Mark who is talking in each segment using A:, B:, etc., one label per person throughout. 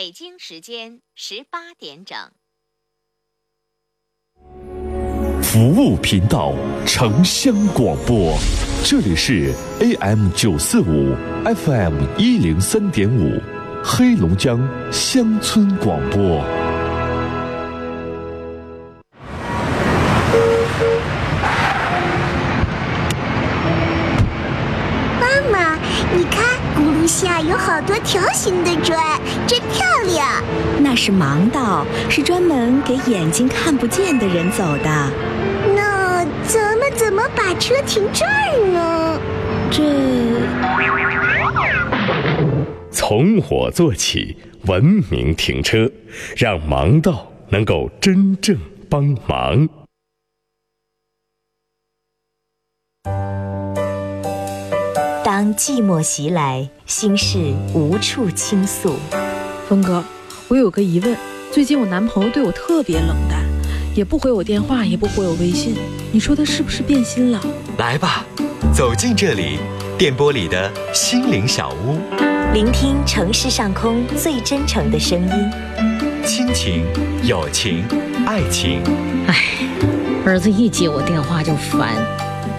A: 北京时间十八点整。
B: 服务频道，城乡广播，这里是 AM 九四五，FM 一零三点五，黑龙江乡村广播。
C: 给眼睛看不见的人走的。
D: 那咱们怎么把车停这儿呢？
C: 这
B: 从我做起，文明停车，让盲道能够真正帮忙。
C: 当寂寞袭来，心事无处倾诉。
E: 峰哥，我有个疑问，最近我男朋友对我特别冷淡，也不回我电话，也不回我微信，你说他是不是变心了？
F: 来吧，走进这里，电波里的心灵小屋，
C: 聆听城市上空最真诚的声音。
F: 亲情、友情、爱情，
G: 唉，儿子一接我电话就烦，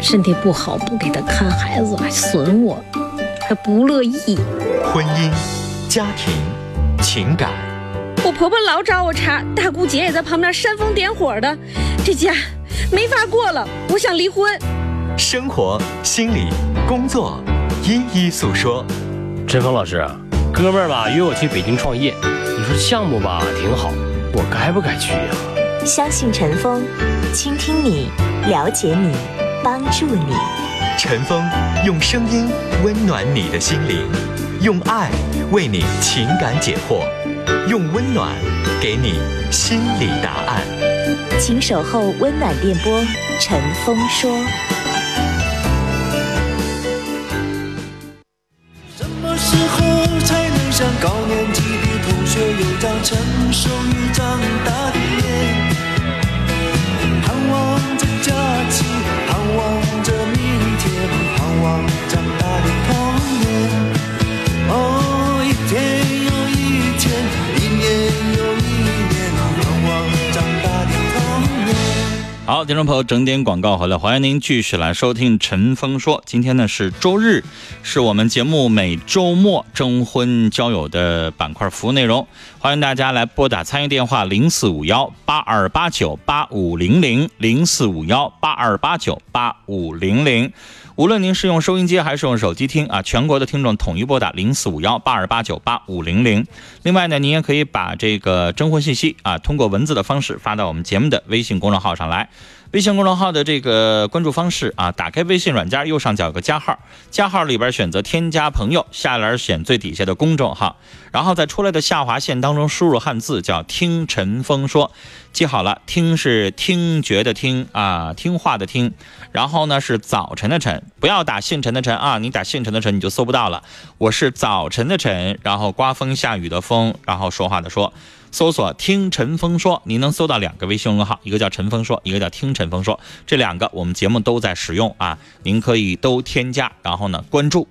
G: 身体不好不给他看孩子，还损我，还不乐意。
F: 婚姻、家庭、情感，
G: 我婆婆老找我茬，大姑姐也在旁边煽风点火的，这家没法过了，我想离婚。
F: 生活、心理、工作，一一诉说。
H: 陈峰老师，哥们儿吧约我去北京创业，你说项目吧挺好，我该不该去呀、
C: 相信陈峰，倾听你，了解你，帮助你。
F: 陈峰用声音温暖你的心灵，用爱为你情感解惑，用温暖给你心理答案。
C: 请守候温暖电波，陈峰说。
I: 什么时候才能像高年级的同学有张成熟与长大的脸？盼望着假期，盼望着明天，盼望长
J: 好，听众朋友，整点广告回来，欢迎您继续来收听陈峰说。今天呢是周日，是我们节目每周末征婚交友的板块服务内容，欢迎大家来拨打参与电话零四五幺八二八九八五零零零四五幺八二八九八五零零。无论您是用收音机还是用手机听啊，全国的听众统一拨打零四五幺八二八九八五零零。另外呢，您也可以把这个征婚信息啊，通过文字的方式发到我们节目的微信公众号上来。微信公众号的这个关注方式啊，打开微信软件右上角有个加号，加号里边选择添加朋友，下栏选最底下的公众号，然后在出来的下划线当中输入汉字叫听陈峰说，记好了，听是听觉的听啊，听话的听，然后呢是早晨的晨，不要打姓陈的陈啊，你打姓陈的陈你就搜不到了。我是早晨的晨，然后刮风下雨的风，然后说话的说。搜索“听陈峰说”，您能搜到两个微信公众号，一个叫陈峰说，一个叫听陈峰说，这两个我们节目都在使用啊，您可以都添加，然后呢关注，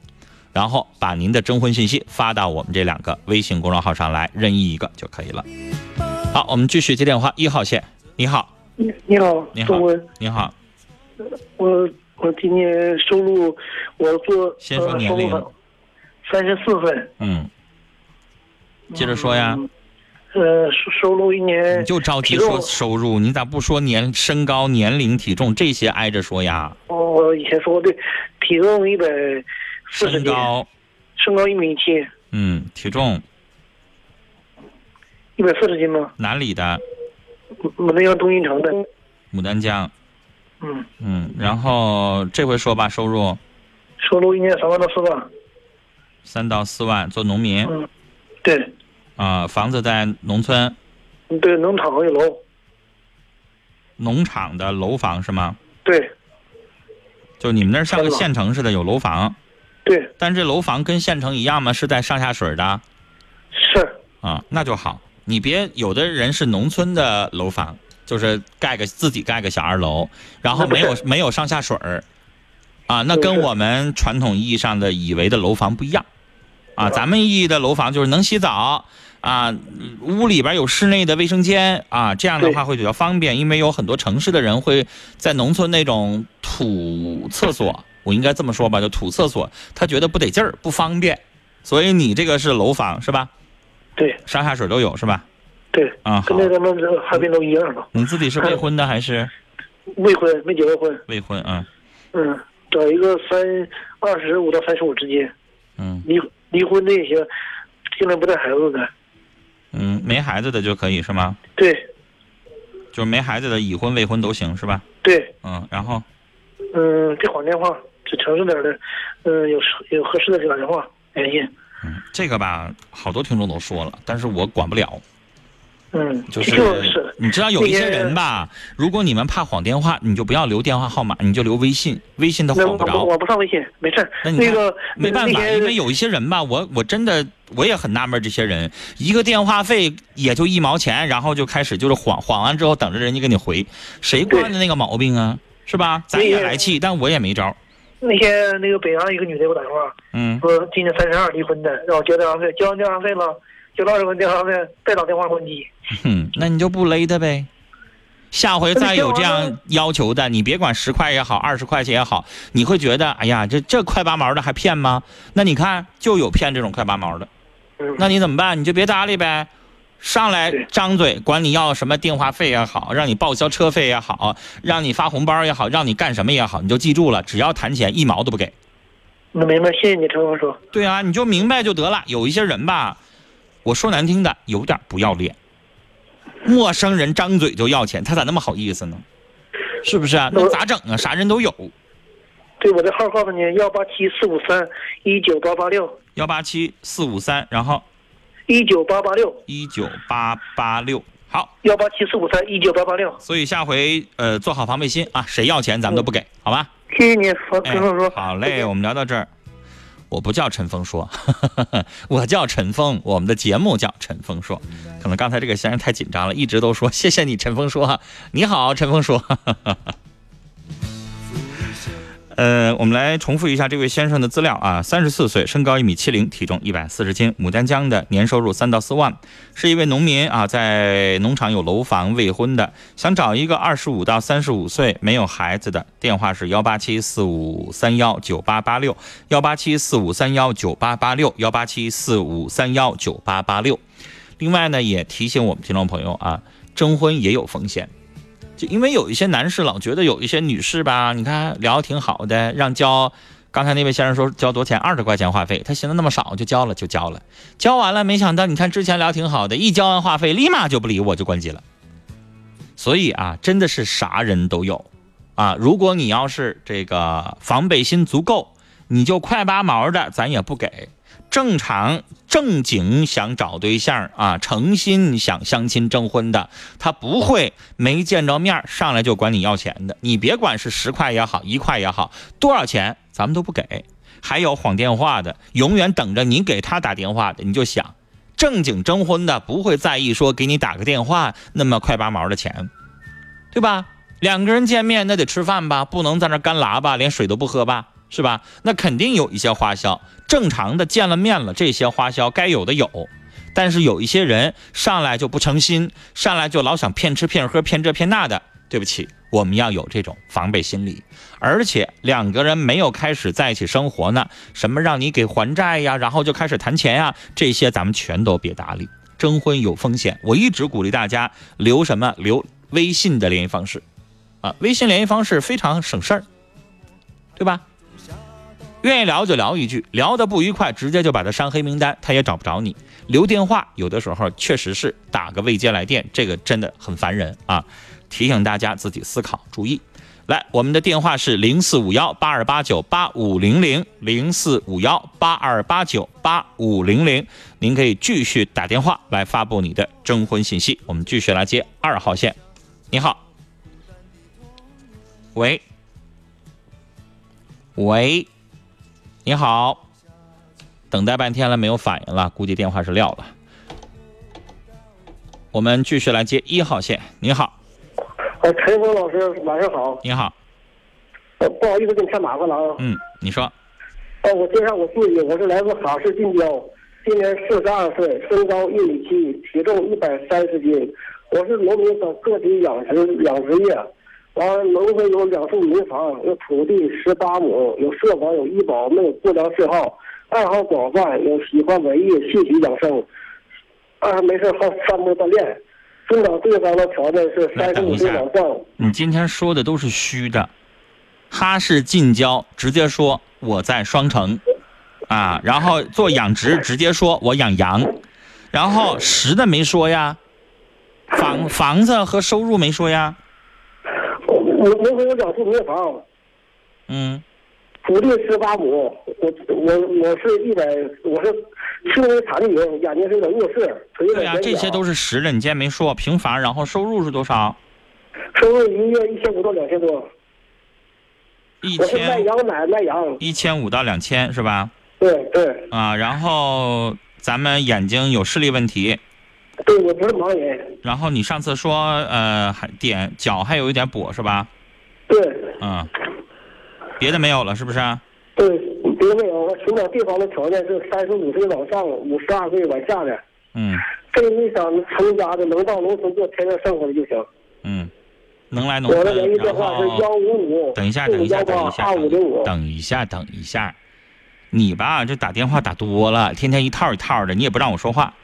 J: 然后把您的征婚信息发到我们这两个微信公众号上来，任意一个就可以了。好，我们继续接电话，一号线，你好，
K: 你你好，
J: 你好，，你好，
K: 我我今年收入我做
J: 先说年龄。
K: 三十四岁，
J: 嗯，接着说呀，
K: 呃，收收入一年
J: 你就着急说收入，你咋不说？年身高、年龄、体重？这些挨着说呀？
K: 我我以前说的，体重一百四十斤，
J: 身高，
K: 身高一米七，
J: 嗯，体重。
K: 一百四十斤吗？
J: 哪里的？
K: 牡丹江东运城的，
J: 牡丹江，
K: 嗯，
J: 嗯，然后这回说吧，收入。
K: 收入一年三万到四万，
J: 三到四万，做农民，
K: 嗯，对，
J: 啊、房子在农村，
K: 对，农场有楼，
J: 农场的楼房是吗？
K: 对。
J: 就你们那儿像个县城似的有楼房，
K: 对。
J: 但这楼房跟县城一样吗？是在上下水的？
K: 是，
J: 啊，那就好。你别有的人是农村的楼房，就是盖个自己盖个小二楼，然后没有没有上下水儿，啊，那跟我们传统意义上的以为的楼房不一样，啊。咱们意义的楼房就是能洗澡啊，屋里边有室内的卫生间啊，这样的话会比较方便，因为有很多城市的人会在农村那种土厕所，我应该这么说吧，就土厕所，他觉得不得劲儿，不方便，所以你这个是楼房是吧？
K: 对，
J: 上下水都有是吧？
K: 对，
J: 啊，
K: 跟那咱们这哈尔滨都一样的。
J: 你自己是未婚的还是？
K: 未婚，没结过婚。
J: 未婚啊。
K: 嗯，找一个三二十五到三十五之间。
J: 嗯。
K: 离离婚的也行，尽量不带孩子的。
J: 嗯，没孩子的就可以是吗？
K: 对。
J: 就是没孩子的，已婚未婚都行是吧？
K: 对。
J: 嗯，然后。
K: 嗯，给打电话，这城市点的，嗯，有有合适的就打电话联系。
J: 嗯，这个吧，好多听众都说了，但是我管不了。
K: 嗯，
J: 就是你知道有一些人吧，如果你们怕晃电话，你就不要留电话号码，你就留微信，微信他晃不着。
K: 我不上微信，没事。
J: 那
K: 那个
J: 没办法，因为有一些人吧，我我真的我也很纳闷，这些人一个电话费也就一毛钱，然后就开始就是晃晃完之后等着人家给你回，谁惯的那个毛病啊？是吧？咱也来气，但我也没招。
K: 那天那个北阳一个女的给我打电话，
J: 嗯，
K: 说今年三十二离婚的，让我交电话费，交完电话费了，交二十块电话费，再打电话关机。
J: 哼，那你就不勒他呗。下回再有这样要求的，你别管十块也好，二十块钱也好，你会觉得，哎呀，这这快八毛的还骗吗？那你看，就有骗这种快八毛的，那你怎么办？你就别搭理呗。上来张嘴管你要什么电话费也好，让你报销车费也好，让你发红包也好，让你干什么也好，你就记住了，只要谈钱，一毛都不给。
K: 那明白，谢谢你，陈峰叔。
J: 对啊，你就明白就得了。有一些人吧，我说难听的，有点不要脸。陌生人张嘴就要钱，他咋那么好意思呢？是不是啊？那咋整啊？啥人都有。
K: 对，我的号告诉你：幺八七四五三一九八八六。
J: 幺八七四五三，然后。
K: 一九八八六，
J: 一九八八六，好，
K: 幺八七四五三一九八八六。
J: 所以下回呃做好防备心啊，谁要钱咱们都不给，好吧？
K: 谢谢你，陈峰说。
J: 好嘞，我们聊到这儿。我不叫陈峰说，我叫陈峰，我们的节目叫陈峰说。可能刚才这个先生太紧张了，一直都说谢谢你，陈峰说。你好，陈峰说。呃，我们来重复一下这位先生的资料啊，三十四岁，身高一米七零，体重一百四十斤，牡丹江的，年收入三到四万，是一位农民啊，在农场有楼房，未婚的，想找一个二十五到三十五岁没有孩子的，电话是幺八七四五三幺九八八六，幺八七四五三幺九八八六，幺八七四五三幺九八八六。另外呢，也提醒我们听众朋友啊，征婚也有风险。就因为有一些男士老觉得有一些女士吧，你看聊的挺好的，让交，刚才那位先生说交多少钱，二十块钱话费，他寻思那么少就交了就交了，交完了没想到你看之前聊挺好的，一交完话费立马就不理我就关机了。所以啊，真的是啥人都有，啊，如果你要是这个防备心足够，你就快八毛的咱也不给。正常正经想找对象啊，诚心想相亲征婚的，他不会没见着面上来就管你要钱的。你别管是十块也好，一块也好，多少钱咱们都不给。还有晃电话的，永远等着你给他打电话的。你就想，正经征婚的不会在意说给你打个电话那么快八毛的钱，对吧？两个人见面那得吃饭吧，不能在那干拉吧，连水都不喝吧。是吧？那肯定有一些花销，正常的见了面了，这些花销该有的有。但是有一些人上来就不诚心，上来就老想骗吃骗喝骗这骗那的。对不起，我们要有这种防备心理。而且两个人没有开始在一起生活呢，什么让你给还债呀，然后就开始谈钱呀，这些咱们全都别搭理。征婚有风险，我一直鼓励大家留什么？留微信的联系方式，啊，微信联系方式非常省事儿，对吧？愿意聊就聊一句，聊的不愉快，直接就把他删黑名单，他也找不着你。留电话有的时候确实是打个未接来电，这个真的很烦人啊！提醒大家自己思考，注意。来，我们的电话是零四五幺八二八九八五零零零四五幺八二八九八五零零，您可以继续打电话来发布你的征婚信息。我们继续来接二号线，你好，喂，喂。你好，等待半天了没有反应了，估计电话是撂了。我们继续来接一号线。你好，
K: 呃，陈峰老师，晚上好。
J: 你好，
K: 呃，不好意思给你添麻烦了啊。
J: 嗯，你说。
K: 哦，我介绍我自己，我是来自哈市近郊，
L: 今年四十二岁，身高一米七，体重一百三十斤。我是农民等个体养殖养殖业，完了农村有两处民房，有土地十八亩，有社保，有医保，没有不良嗜好，爱好广泛，有喜欢文艺，兴趣养生，啊，没事好散步锻炼。中长对方的条件是三十五岁往上。
J: 你今天说的都是虚的，哈市近郊直接说我在双城，啊，然后做养殖直接说我养羊，然后实的没说呀，房房子和收入没说呀，
L: 我我农村有两处民房，
J: 嗯，
L: 土地十八亩，我我我是一百，我是轻微残疾人，眼睛是有点弱视，腿有
J: 对呀。这些都是实的，你今天没说平房，然后收入是多少？
L: 收入一个月一千五到两千多。
J: 一
L: 我是卖
J: 千
L: 羊奶卖羊，
J: 一千五到两千是吧？
L: 对对
J: 啊，然后咱们眼睛有视力问题，
L: 对，我不是盲人。
J: 然后你上次说呃还点脚还有一点跛是吧？
L: 对
J: 嗯，别的没有了是不是？
L: 对，别的没有，我寻找地方的条件是三十五岁往上，五十二岁往下的。
J: 嗯
L: 这你想成家的，能到农村过田园生活的就行。
J: 嗯，能来农
L: 我的联
J: 村，
L: 系电
J: 然
L: 话是幺
J: 后
L: 五五
J: 等一下，等一下，等一下。等一下，等一下，你吧这打电话打多了，天天一套一套的，你也不让我说话，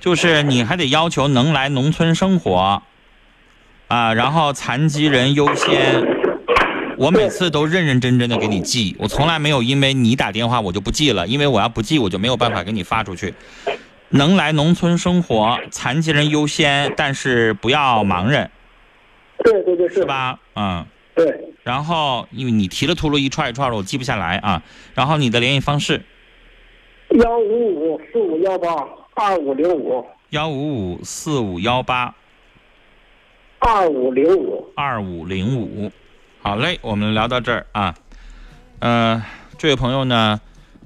J: 就是你还得要求能来农村生活，啊，然后残疾人优先。我每次都认认真真的给你记，我从来没有因为你打电话我就不记了，因为我要不记我就没有办法给你发出去。能来农村生活，残疾人优先，但是不要盲人，
L: 对对对，是
J: 吧？嗯。
L: 对。
J: 然后因为你提了秃噜一串一串的，我记不下来啊。然后你的联系方式
L: 幺五五四五幺八二五零五
J: 幺五五四五幺八
L: 二五零五。
J: 二五零五。好嘞，我们聊到这儿啊。呃，这位朋友呢，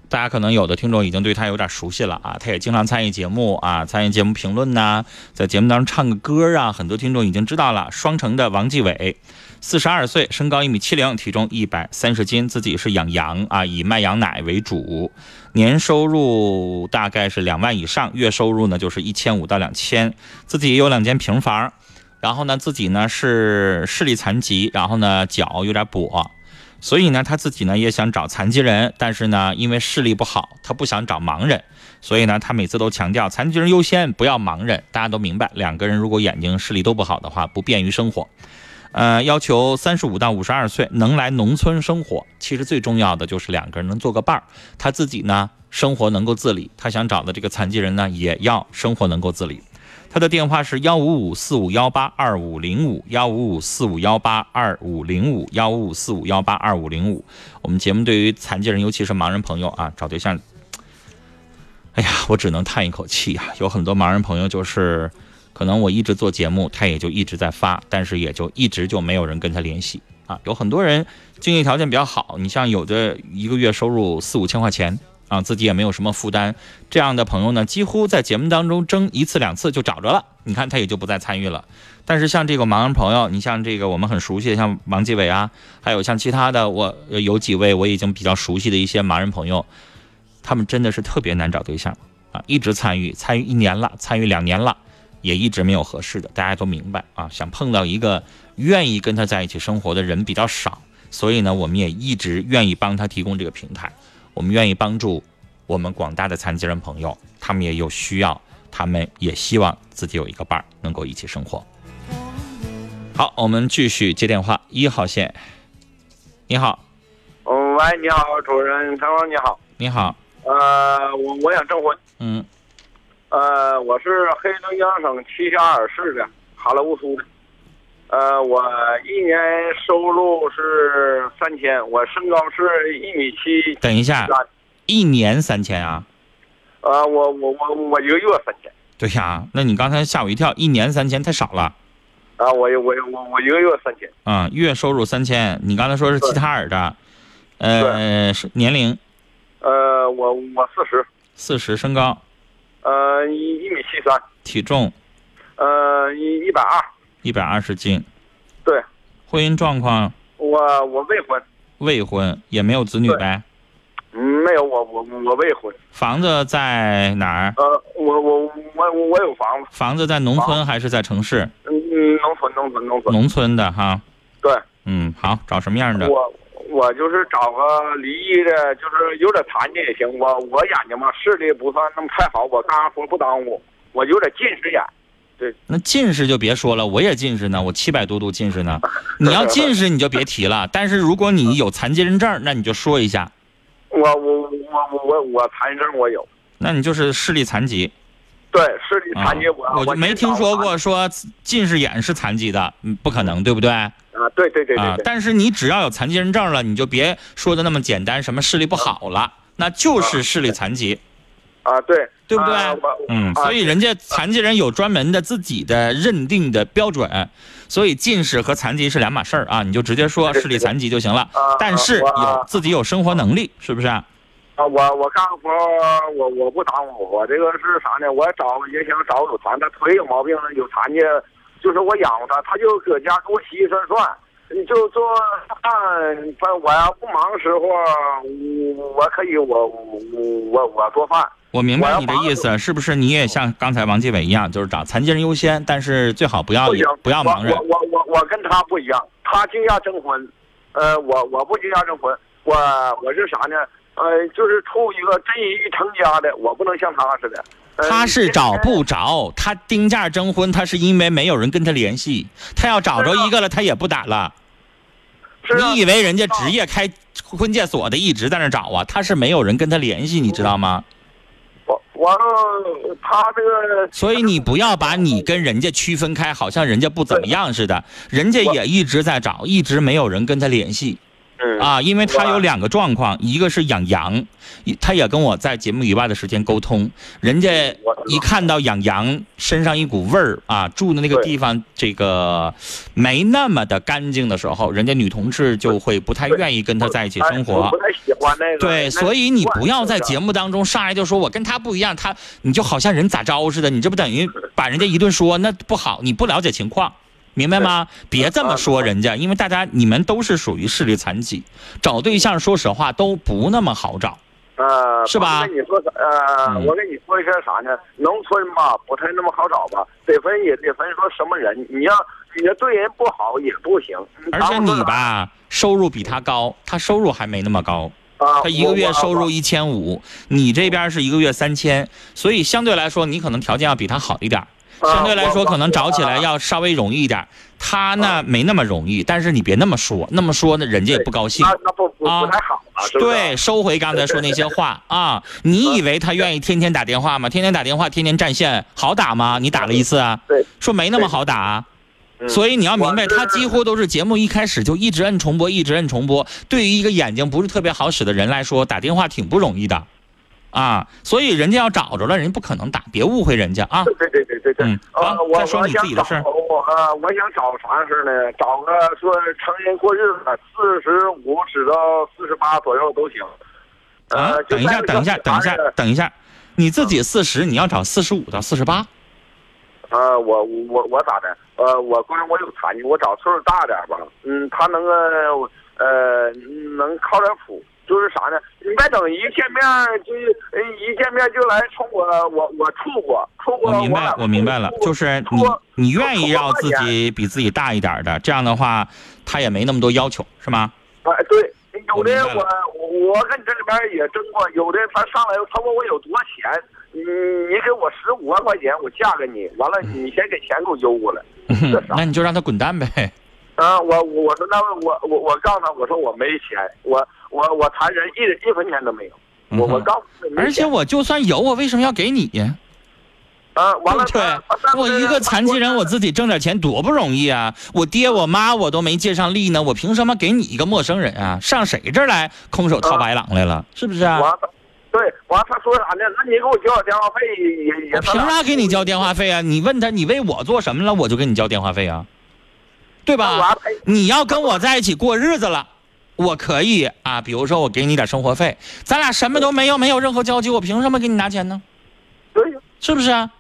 J: 大家可能有的听众已经对他有点熟悉了啊，他也经常参与节目啊，参与节目评论呐、在节目当中唱个歌啊，很多听众已经知道了。双城的王继伟，四十二岁，身高一米七零，体重一百三十斤，自己是养羊啊，以卖羊奶为主，年收入大概是两万以上，月收入呢就是一千五到两千，自己也有两间平房。然后呢，自己呢是视力残疾，然后呢脚有点跛，所以呢他自己呢也想找残疾人，但是呢因为视力不好，他不想找盲人，所以呢他每次都强调残疾人优先，不要盲人。大家都明白，两个人如果眼睛视力都不好的话，不便于生活。呃，要求三十五到五十二岁能来农村生活，其实最重要的就是两个人能做个伴儿，他自己呢生活能够自理，他想找的这个残疾人呢也要生活能够自理。他的电话是幺五五四五幺八二五零五幺五五四五幺八二五零五幺五五四五幺八二五零五。我们节目对于残疾人，尤其是盲人朋友啊，找对象，哎呀，我只能叹一口气啊！有很多盲人朋友就是，可能我一直做节目，他也就一直在发，但是也就一直就没有人跟他联系啊。有很多人经济条件比较好，你像有的一个月收入四五千块钱。啊，自己也没有什么负担，这样的朋友呢，几乎在节目当中争一次两次就找着了。你看他也就不再参与了。但是像这个盲人朋友，你像这个我们很熟悉的，像王继伟啊，还有像其他的，我有几位我已经比较熟悉的一些盲人朋友，他们真的是特别难找对象啊，一直参与，参与一年了，参与两年了，也一直没有合适的。大家都明白啊，想碰到一个愿意跟他在一起生活的人比较少，所以呢，我们也一直愿意帮他提供这个平台。我们愿意帮助我们广大的残疾人朋友，他们也有需要，他们也希望自己有一个伴儿，能够一起生活。好，我们继续接电话，一号线，你好，
M: 嗯，喂，你好，主任，陈峰，你好。
J: 你好，
M: 呃，我我想征婚。
J: 嗯，
M: 呃，我是黑龙江省齐齐哈尔市的哈拉乌苏的。呃，我一年收入是三千，我身高是一米七。
J: 等一下，一年三千啊？
M: 呃，我我我我一个月三千。
J: 对呀，那你刚才吓我一跳，一年三千太少了。
M: 啊，我我我我一个月三千。
J: 啊、月收入三千，你刚才说是齐齐哈尔的，呃，是年龄
M: 呃，我我四十，
J: 四十，身高
M: 呃，一一米七三，
J: 体重
M: 呃，一一百二。
J: 一百二十斤，
M: 对，
J: 婚姻状况
M: 我我未婚，
J: 未婚，也没有子女呗。
M: 嗯，没有，我我我未婚。
J: 房子在哪儿？
M: 呃，我我我我有房子。
J: 房子在农村还是在城市？
M: 嗯嗯，农村农村农村。
J: 农村的哈。
M: 对。
J: 嗯，好，找什么样的？
M: 我我就是找个离异的，就是有点残疾也行。我我眼睛嘛视力不算那么太好，我干活不耽误。我有点近视眼。对。
J: 那近视就别说了，我也近视呢，我七百多度近视呢。你要近视你就别提了，但是如果你有残疾人证，那你就说一下。
M: 我我我我我我残疾证我有。
J: 那你就是视力残疾。
M: 对，视力残疾我
J: 我就没听说过说近视眼是残疾的，嗯，不可能，对不对？啊，
M: 对对对对。
J: 啊，但是你只要有残疾人证了，你就别说的那么简单，什么视力不好了，那就是视力残疾。
M: 啊，对，
J: 对不对？嗯，所以人家残疾人有专门的自己的认定的标准，所以近视和残疾是两码事儿啊，你就直接说视力残疾就行了。但是有自己有生活能力，是不是？
M: 啊，我我干活我我不耽误，我这个是啥呢？我找也想找有残，他腿有毛病有残疾，就是我养活他，他就搁家给我洗洗涮涮，你就做饭。我要不忙时候，我我可以我我我我做饭。
J: 我明白你的意思，是不是？你也像刚才王继伟一样，就是找残疾人优先，但是最好不要不要盲人。
M: 我我我我跟他不一样，他惊讶征婚，呃，我我不惊讶征婚，我我是啥呢？呃，就是处一个真意成家的，我不能像他似的。
J: 他是找不着，他丁价征婚，他是因为没有人跟他联系。他要找着一个了，他也不打了。你以为人家职业开婚介所的一直在那找啊？他是没有人跟他联系，你知道吗？
M: 我完了，他这个。
J: 所以你不要把你跟人家区分开，好像人家不怎么样似的。人家也一直在找，一直没有人跟他联系。啊，因为他有两个状况，一个是养羊，他也跟我在节目以外的时间沟通。人家一看到养羊身上一股味儿啊，住的那个地方这个没那么的干净的时候，人家女同志就会不太愿意跟他在一起生活。
M: 不太喜欢那个。
J: 对，所以你不要在节目当中上来就说我跟他不一样，他你就好像人咋着似的，你这不等于把人家一顿说，那不好，你不了解情况。明白吗？别这么说人家，因为大家你们都是属于视力残疾，找对象说实话都不那么好找，
M: 呃，
J: 是吧？
M: 我跟你说呃，我跟你说一下啥呢？农村吧不太那么好找吧，得分也得分说什么人，你要你要对人不好也不行。
J: 而且你吧，收入比他高，他收入还没那么高，他一个月收入一千五，你这边是一个月三千，所以相对来说你可能条件要比他好一点。相对来说，可能找起来要稍微容易一点。他呢，没那么容易。但是你别那么说，那么说呢，人家也不高兴。
M: 那不不太好啊，
J: 对，收回刚才说那些话啊！你以为他愿意天天打电话吗？天天打电话，天天占线，好打吗？你打了一次啊？
M: 对，
J: 说没那么好打。所以你要明白，他几乎都是节目一开始就一直摁重播，一直摁重播。对于一个眼睛不是特别好使的人来说，打电话挺不容易的。啊，所以人家要找着了，人家不可能打，别误会人家啊。
M: 对对对对对，
J: 嗯，
M: 好，
J: 再说你自己的事儿。
M: 我啊，我想找啥事呢？找个说成人过日子，四十五指到四十八左右都行。
J: 啊，等一下，等一下，等一下，等一下，你自己四十，你要找四十五到四十八。
M: 呃，我我我咋的？呃，我关键我有残疾，我找岁数大点吧。嗯，他能个呃能靠点谱。就是啥呢？你别等一见面就一见面就来冲我，我我处过，处过。
J: 我明白，我明白了，就是你你愿意要自己比自己大一点的，这样的话他也没那么多要求，是吗？
M: 哎，对，有的我我跟你这里边也争过，有的他上来他问我有多少钱，你你给我十五万块钱，我嫁给你，完了你先给钱给我邮过来，
J: 那你就让他滚蛋呗。
M: 啊，我我说那我我我告诉他，我说我没钱，我。我我残人一一分钱都没有，我我告诉你，
J: 而且我就算有，我为什么要给你呀？
M: 啊，完了，
J: 对，我一个残疾人，我自己挣点钱多不容易啊！我爹我妈我都没借上力呢，我凭什么给你一个陌生人啊？上谁这儿来空手套白狼来了？是不是啊？
M: 对，完了他说啥呢？那你给我交点电话费也也。
J: 凭啥给你交电话费啊？你问他，你为我做什么了，我就给你交电话费啊？对吧？你要跟我在一起过日子了。我可以啊，比如说我给你点生活费，咱俩什么都没有，没有任何交集，我凭什么给你拿钱呢？
M: 对呀，
J: 是不是啊？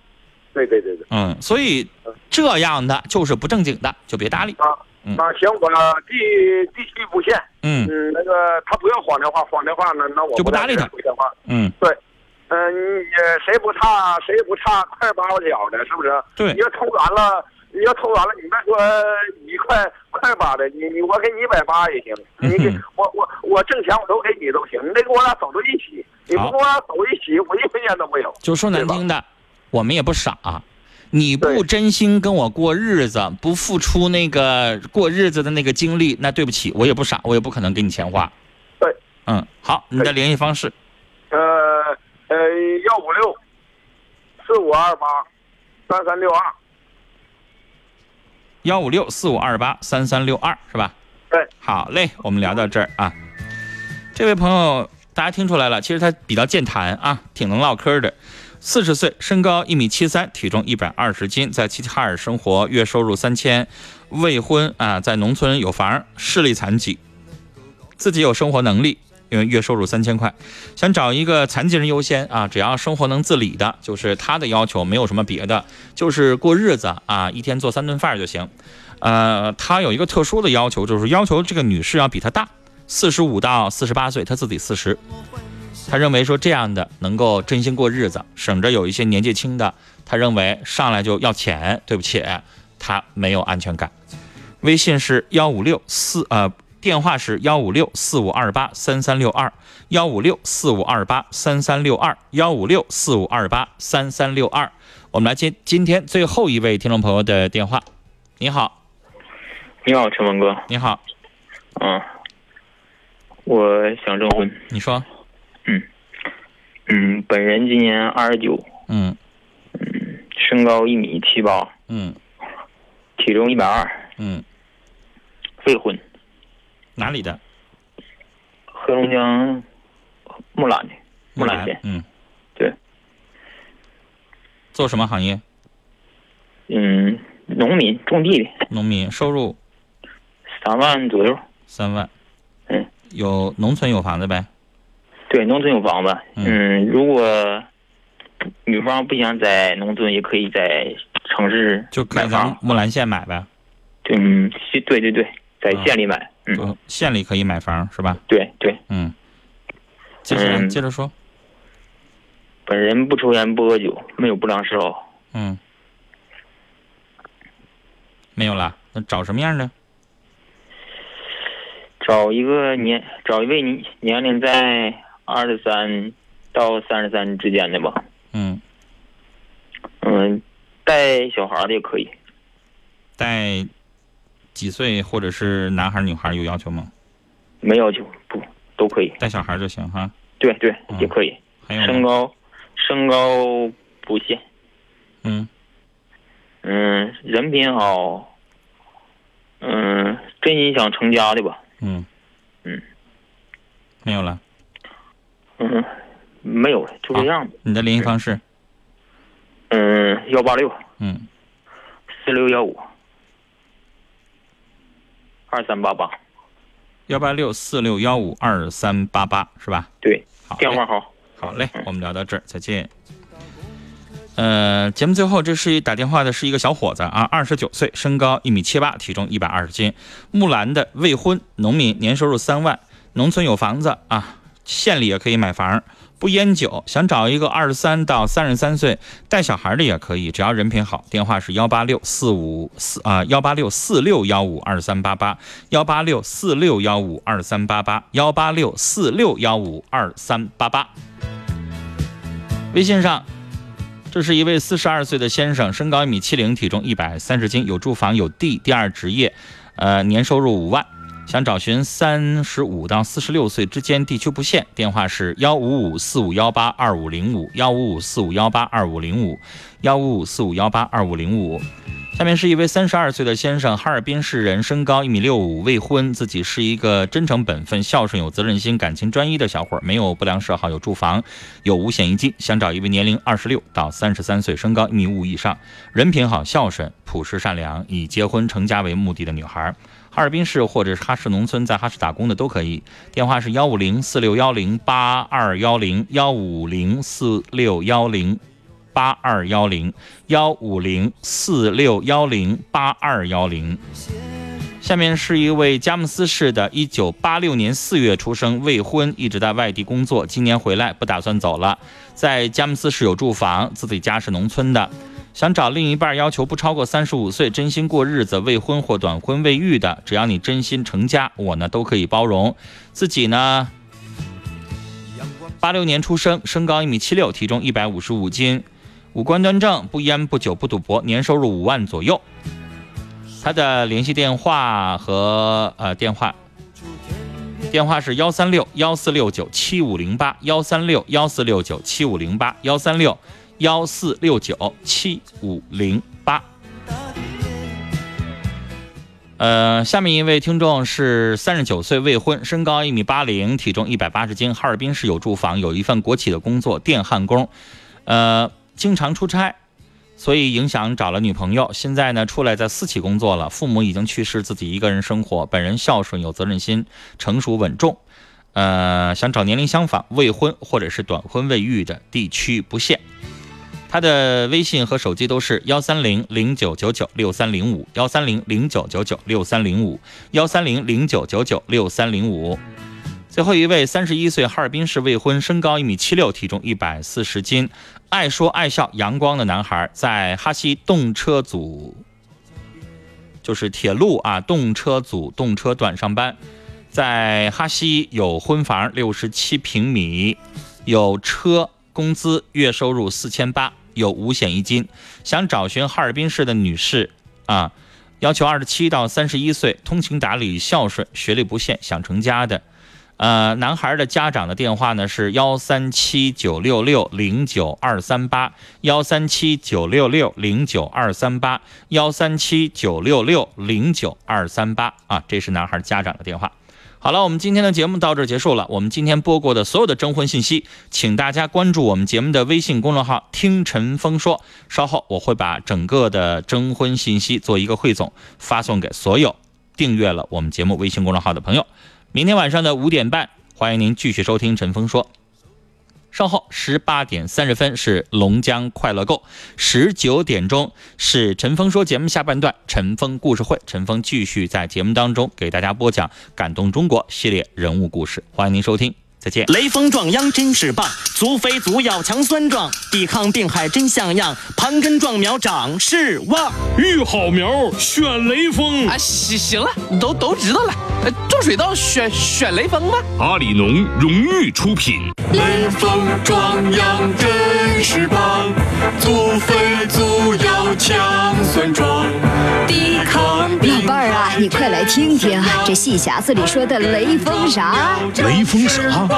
M: 对对对对。
J: 嗯，所以这样的就是不正经的，就别搭理。
M: 啊，那行，我地地区不限，
J: 嗯
M: 嗯，那个他不要晃电话，晃电话呢，那我
J: 就不搭理他
M: 回电话。
J: 嗯，
M: 对，嗯、也谁不差谁也不差快八个角的，是不是？
J: 对
M: 你要偷完了，你要偷完了，你再说一块快八的，你你我给你一百八也行，你给、
J: 嗯
M: 我我我挣钱我都给你都行，你得给我俩走到一起，你不
J: 好
M: 跟我俩走一起，我一分钱都没有。
J: 就说难听的，我们也不傻。你不真心跟我过日子，不付出那个过日子的那个精力，那对不起，我也不傻，我也不可能给你钱花。
M: 对，
J: 嗯，好，你的联系方式，
M: 呃呃，幺五六四五二八三三六二。
J: 幺五六四五二八三三六二是吧？
M: 对，
J: 好嘞，我们聊到这儿啊。这位朋友，大家听出来了，其实他比较健谈啊，挺能唠嗑的。四十岁，身高一米七三，体重一百二十斤，在齐齐哈尔生活，月收入三千，未婚啊，在农村有房，视力残疾，自己有生活能力，因为月收入三千块，想找一个残疾人优先啊，只要生活能自理的，就是他的要求没有什么别的，就是过日子啊，一天做三顿饭就行。呃，他有一个特殊的要求，就是要求这个女士要比他大，四十五到四十八岁，他自己四十。他认为说这样的能够真心过日子，省着有一些年纪轻的，他认为上来就要钱，对不起，他没有安全感。微信是幺五六四呃，电话是幺五六四五二八三三六二，幺五六四五二八三三六二，幺五六四五二八三三六二。我们来接今天最后一位听众朋友的电话。你好，
N: 你好，陈文哥。
J: 你好，
N: 嗯，我想征婚。
J: 你说，
N: 嗯嗯，本人今年二十九，
J: 嗯
N: 嗯，身高一米七八，
J: 嗯
N: 体重一百二，
J: 嗯，
N: 未婚，
J: 哪里的？
N: 黑龙江木兰的，木兰县。
J: 嗯，
N: 对，
J: 做什么行业？
N: 嗯，农民种地的，
J: 农民，收入
N: 三万左右。
J: 三万。
N: 嗯，
J: 有农村有房子呗？
N: 对，农村有房子。嗯，如果女方不想在农村，也可以在城市
J: 就在咱们木兰县买呗。
N: 嗯，是对对对，在县里买。
J: 嗯，县里可以买房是吧？
N: 对对。
J: 嗯。接着、
N: 嗯
J: 接着说。
N: 本人不抽烟不喝酒，没有不良嗜好。
J: 嗯。没有了，那找什么样的？
N: 找一个年，找一位年年龄在二十三到三十三之间的吧。
J: 嗯
N: 嗯，带小孩的也可以。
J: 带几岁或者是男孩女孩有要求吗？
N: 没要求，不都可以。
J: 带小孩就行哈。
N: 对对，也可以。
J: 还有
N: 身高，身高不限。
J: 嗯
N: 嗯，人品好。嗯，真心想成家的吧。
J: 嗯
N: 嗯，
J: 没有了。
N: 嗯，没有了，就这样吧。
J: 你的联系方式？
N: 嗯，幺八六
J: 嗯，
N: 四六幺五二三八八。
J: 幺八六四六幺五二三八八是吧？
N: 对，
J: 好，
N: 电话号。
J: 好嘞，我们聊到这儿，再见。呃，节目最后，这是一打电话的是一个小伙子啊，二十九岁，身高一米七八，体重一百二十斤，木兰的未婚，农民，年收入三万，农村有房子啊，县里也可以买房，不烟酒，想找一个二十三到三十三岁带小孩的也可以，只要人品好。电话是幺八六四五四啊幺八六四六幺五二三八八幺八六四六幺五二三八八幺八六四六幺五二三八八。微信上，这是一位四十二岁的先生，身高一米七零，体重一百三十斤，有住房有地，第二职业，呃，年收入五万，想找寻三十五到四十六岁之间，地区不限。电话是幺五五四五幺八二五零五幺五五四五幺八二五零五幺五五四五幺八二五零五。下面是一位三十二岁的先生，哈尔滨市人，身高一米六五，未婚，自己是一个真诚本分、孝顺、有责任心、感情专一的小伙儿，没有不良嗜好，有住房，有五险一金，想找一位年龄二十六到三十三岁，身高一米五以上，人品好、孝顺、朴实善良，以结婚成家为目的的女孩。哈尔滨市或者是哈市农村，在哈市打工的都可以。电话是幺五零四六幺零八二幺零幺五零四六幺零。八二幺零幺五零四六幺零八二幺零。下面是一位佳木斯市的，一九八六年四月出生，未婚，一直在外地工作，今年回来不打算走了，在佳木斯市有住房，自己家是农村的，想找另一半，要求不超过三十五岁，真心过日子，未婚或短婚未育的，只要你真心成家，我呢都可以包容。自己呢，八六年出生，身高一米七六，体重一百五十五斤，五官端正，不烟不酒不赌博，年收入五万左右。他的联系电话和呃电话，电话是幺三六幺四六九七五零八，幺三六幺四六九七五零八，幺三六幺四六九七五零八。呃，下面一位听众是三十九岁未婚，身高一米八零，体重一百八十斤，哈尔滨市有住房，有一份国企的工作，电焊工，呃，经常出差。所以影响找了女朋友，现在呢出来在私企工作了。父母已经去世，自己一个人生活。本人孝顺，有责任心，成熟稳重。呃，想找年龄相仿、未婚或者是短婚未育的，地区不限。他的微信和手机都是幺三零零九九九六三零五，幺三零零九九九六三零五，幺三零零九九九六三零五。最后一位，三十一岁，哈尔滨市未婚，身高一米七六，体重一百四十斤，爱说爱笑、阳光的男孩，在哈西动车组，就是铁路啊，动车组动车段上班，在哈西有婚房六十七平米，有车，工资月收入四千八，有五险一金，想找寻哈尔滨市的女士啊，要求二十七到三十一岁，通情达理、孝顺，学历不限，想成家的。呃，男孩的家长的电话呢是幺三七九六六零九二三八，幺三七九六六零九二三八，幺三七九六六零九二三八啊，这是男孩家长的电话。好了，我们今天的节目到这儿结束了。我们今天播过的所有的征婚信息，请大家关注我们节目的微信公众号“听陈峰说”。稍后我会把整个的征婚信息做一个汇总，发送给所有订阅了我们节目微信公众号的朋友。明天晚上的五点半，欢迎您继续收听陈峰说。稍后十八点三十分是龙江快乐购，十九点钟是陈峰说节目下半段陈峰故事会，陈峰继续在节目当中给大家播讲感动中国系列人物故事，欢迎您收听。再见。
O: 雷锋壮秧真是棒，足肥足要强酸壮，抵抗病害真像样，盘根壮苗长势旺。
P: 育好苗选雷锋
Q: 啊！行行了，都都知道了。种水稻选选雷锋吧？
P: 阿里农荣誉出品。
I: 雷锋壮秧真是棒，足肥足要强酸壮，抵抗
R: 老伴儿啊，你快来听听这戏匣子里说的雷锋啥？
P: 雷锋啥？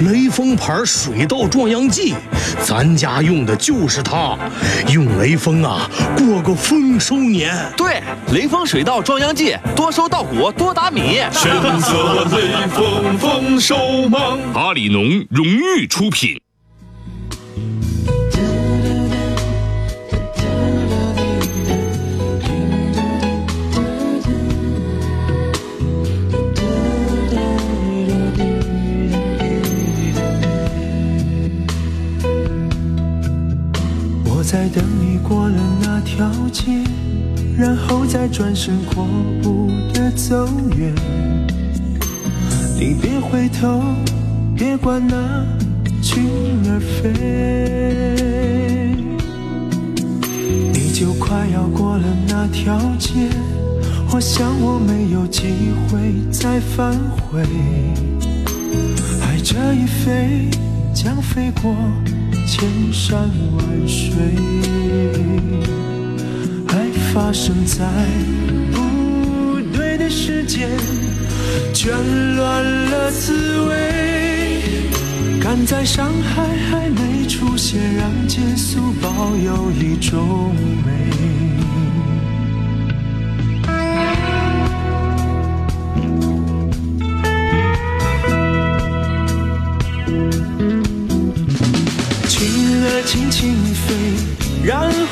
P: 雷锋牌水稻壮秧剂，咱家用的就是它。用雷锋啊，过个丰收年。
Q: 对，雷锋水稻壮秧剂，多收稻谷，多打米。
I: 选择雷锋丰收忙。
P: 阿里农荣誉出品。
I: 在等你过了那条街，然后再转身阔步的走远。你别回头，别管那群儿飞。你就快要过了那条街，我想我没有机会再返回。爱这一飞，将飞过。千山万水，爱发生在不对的时间，卷乱了滋味。赶在伤害还没出现，让结束保有一种美。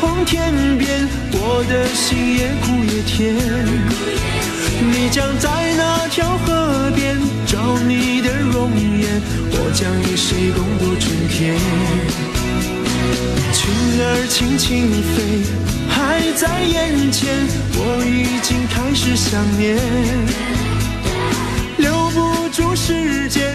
I: 红天边，我的心也苦也甜。你将在那条河边找你的容颜，我将与谁共度春天？群儿轻轻飞，还在眼前，我已经开始想念，留不住时间，